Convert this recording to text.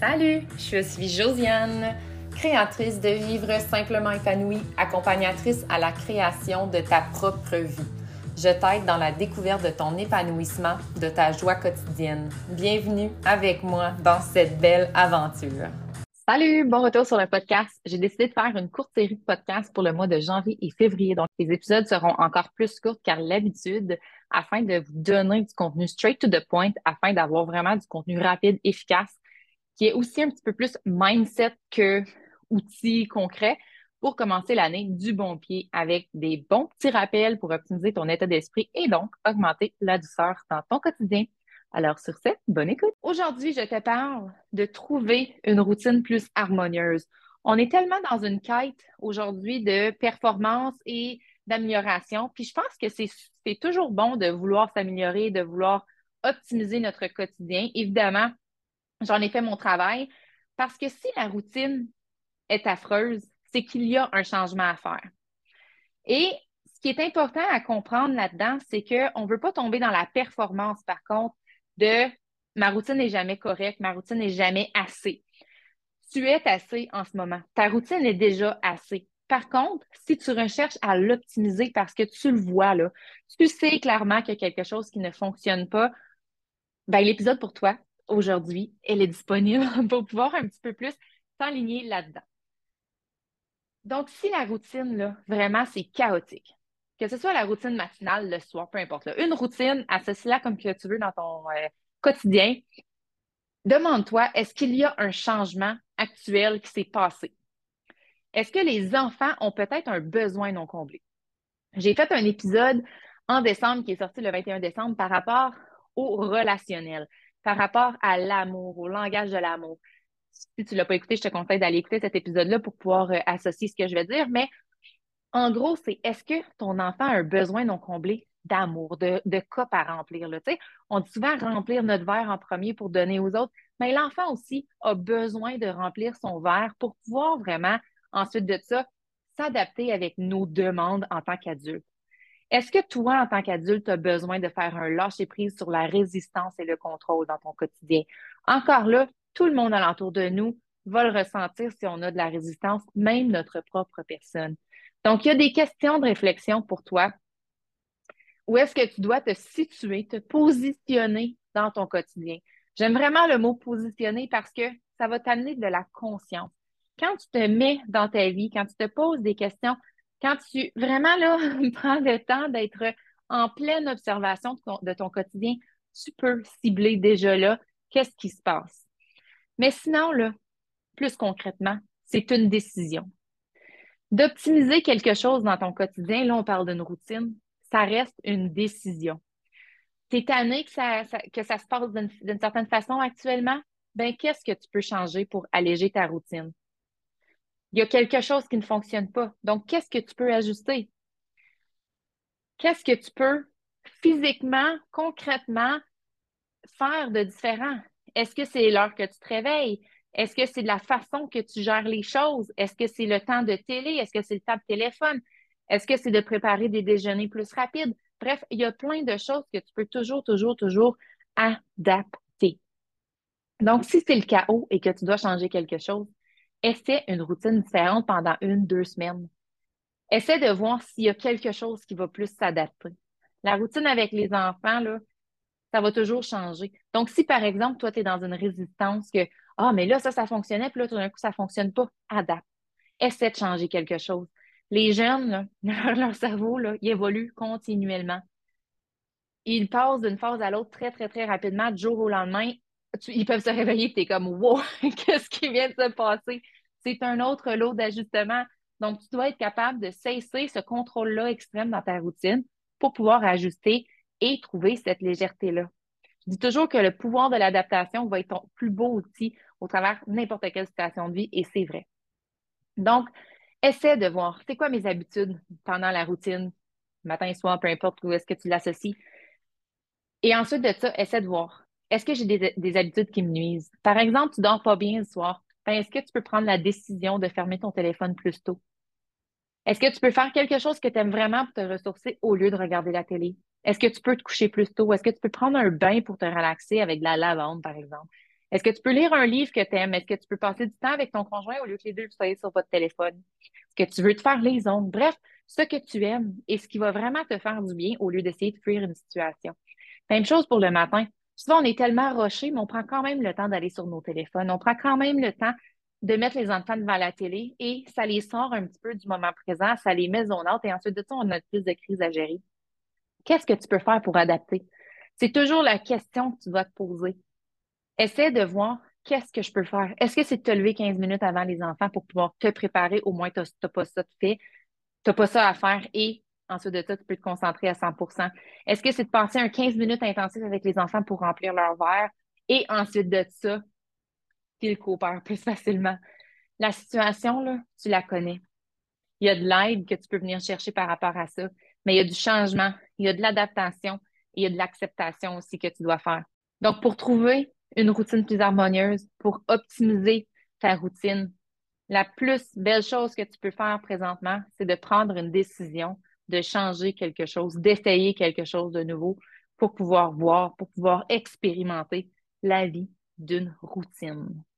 Salut, je suis Josiane, créatrice de Vivre simplement épanouie, accompagnatrice à la création de ta propre vie. Je t'aide dans la découverte de ton épanouissement, de ta joie quotidienne. Bienvenue avec moi dans cette belle aventure. Salut, bon retour sur le podcast. J'ai décidé de faire une courte série de podcasts pour le mois de janvier et février. Donc, les épisodes seront encore plus courts qu'à l'habitude afin de vous donner du contenu straight to the point, afin d'avoir vraiment du contenu rapide, efficace, qui est aussi un petit peu plus mindset que outils concrets pour commencer l'année du bon pied avec des bons petits rappels pour optimiser ton état d'esprit et donc augmenter la douceur dans ton quotidien. Alors sur ce, bonne écoute. Aujourd'hui, je te parle de trouver une routine plus harmonieuse. On est tellement dans une quête aujourd'hui de performance et d'amélioration, puis je pense que c'est toujours bon de vouloir s'améliorer, de vouloir optimiser notre quotidien. Évidemment, j'en ai fait mon travail parce que si la routine est affreuse, c'est qu'il y a un changement à faire. Et ce qui est important à comprendre là-dedans, c'est qu'on ne veut pas tomber dans la performance, par contre, de ma routine n'est jamais correcte, ma routine n'est jamais assez. Tu es assez en ce moment. Ta routine est déjà assez. Par contre, si tu recherches à l'optimiser parce que tu le vois, là, tu sais clairement qu'il y a quelque chose qui ne fonctionne pas, ben, l'épisode pour toi, aujourd'hui, elle est disponible pour pouvoir un petit peu plus t'aligner là-dedans. Donc, si la routine, là, vraiment, c'est chaotique, que ce soit la routine matinale, le soir, peu importe. Une routine, associe-la comme que tu veux dans ton euh, quotidien. Demande-toi, est-ce qu'il y a un changement actuel qui s'est passé? Est-ce que les enfants ont peut-être un besoin non comblé? J'ai fait un épisode en décembre qui est sorti le 21 décembre par rapport au relationnel, par rapport à l'amour, au langage de l'amour. Si tu ne l'as pas écouté, je te conseille d'aller écouter cet épisode-là pour pouvoir euh, associer ce que je vais dire. Mais en gros, c'est est-ce que ton enfant a un besoin non comblé d'amour, de, de à remplir? On dit souvent remplir notre verre en premier pour donner aux autres, mais l'enfant aussi a besoin de remplir son verre pour pouvoir vraiment, ensuite de ça, s'adapter avec nos demandes en tant qu'adulte. Est-ce que toi, en tant qu'adulte, tu as besoin de faire un lâcher-prise sur la résistance et le contrôle dans ton quotidien? Encore là, tout le monde alentour de nous va le ressentir si on a de la résistance, même notre propre personne. Donc, il y a des questions de réflexion pour toi. Où est-ce que tu dois te situer, te positionner dans ton quotidien? J'aime vraiment le mot positionner parce que ça va t'amener de la conscience. Quand tu te mets dans ta vie, quand tu te poses des questions, quand tu vraiment là, prends le temps d'être en pleine observation de ton, quotidien, tu peux cibler déjà là qu'est-ce qui se passe. Mais sinon, là, plus concrètement, c'est une décision d'optimiser quelque chose dans ton quotidien, là, on parle d'une routine, ça reste une décision. Tu es tanné que ça, que ça se passe d'une certaine façon actuellement? Ben, qu'est-ce que tu peux changer pour alléger ta routine? Il y a quelque chose qui ne fonctionne pas. Donc, qu'est-ce que tu peux ajuster? Qu'est-ce que tu peux physiquement, concrètement faire de différent? Est-ce que c'est l'heure que tu te réveilles? Est-ce que c'est la façon que tu gères les choses? Est-ce que c'est le temps de télé? Est-ce que c'est le temps de téléphone? Est-ce que c'est de préparer des déjeuners plus rapides? Bref, il y a plein de choses que tu peux toujours, toujours, toujours adapter. Donc, si c'est le chaos et que tu dois changer quelque chose, essaie une routine différente pendant une, deux semaines. Essaie de voir s'il y a quelque chose qui va plus s'adapter. La routine avec les enfants, là, ça va toujours changer. Donc, si par exemple, toi, tu es dans une résistance que ah, mais là, ça, ça fonctionnait, puis là, tout d'un coup, ça ne fonctionne pas. Adapte. Essaie de changer quelque chose. Les jeunes, leur cerveau, là, il évolue continuellement. Ils passent d'une phase à l'autre très, très, très rapidement, du jour au lendemain. ils peuvent se réveiller et tu es comme Wow, qu'est-ce qui vient de se passer? C'est un autre lot d'ajustements. Donc, tu dois être capable de cesser ce contrôle-là extrême dans ta routine pour pouvoir ajuster et trouver cette légèreté-là. Je dis toujours que le pouvoir de l'adaptation va être ton plus beau outil au travers n'importe quelle situation de vie et c'est vrai. Donc, essaie de voir, c'est quoi mes habitudes pendant la routine, matin et soir, peu importe où est-ce que tu l'associes. Et ensuite de ça, essaie de voir, est-ce que j'ai des, habitudes qui me nuisent? Par exemple, tu dors pas bien le soir. Ben, est-ce que tu peux prendre la décision de fermer ton téléphone plus tôt? Est-ce que tu peux faire quelque chose que tu aimes vraiment pour te ressourcer au lieu de regarder la télé? Est-ce que tu peux te coucher plus tôt? Est-ce que tu peux prendre un bain pour te relaxer avec de la lavande, par exemple? Est-ce que tu peux lire un livre que tu aimes? Est-ce que tu peux passer du temps avec ton conjoint au lieu que les deux soyez sur votre téléphone? Est-ce que tu veux te faire les ongles? Bref, ce que tu aimes et ce qui va vraiment te faire du bien au lieu d'essayer de fuir une situation. Même chose pour le matin. Souvent, on est tellement roché, mais on prend quand même le temps d'aller sur nos téléphones. On prend quand même le temps de mettre les enfants devant la télé et ça les sort un petit peu du moment présent, ça les met zone out et ensuite de ça, on a plus de crise à gérer. Qu'est-ce que tu peux faire pour adapter? C'est toujours la question que tu dois te poser. Essaie de voir qu'est-ce que je peux faire. Est-ce que c'est de te lever 15 minutes avant les enfants pour pouvoir te préparer? Au moins, tu n'as pas ça fait. Tu pas ça à faire et ensuite de ça, tu peux te concentrer à 100% Est-ce que c'est de passer un 15 minutes intensif avec les enfants pour remplir leur verre et ensuite de ça, qu'ils coopèrent plus facilement? La situation, là, tu la connais. Il y a de l'aide que tu peux venir chercher par rapport à ça, mais il y a du changement, il y a de l'adaptation et il y a de l'acceptation aussi que tu dois faire. Donc, pour trouver une routine plus harmonieuse, pour optimiser ta routine, la plus belle chose que tu peux faire présentement, c'est de prendre une décision, de changer quelque chose, d'essayer quelque chose de nouveau pour pouvoir voir, pour pouvoir expérimenter la vie d'une routine.